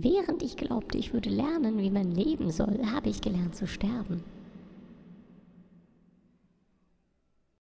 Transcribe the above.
Während ich glaubte, ich würde lernen, wie man leben soll, habe ich gelernt zu sterben.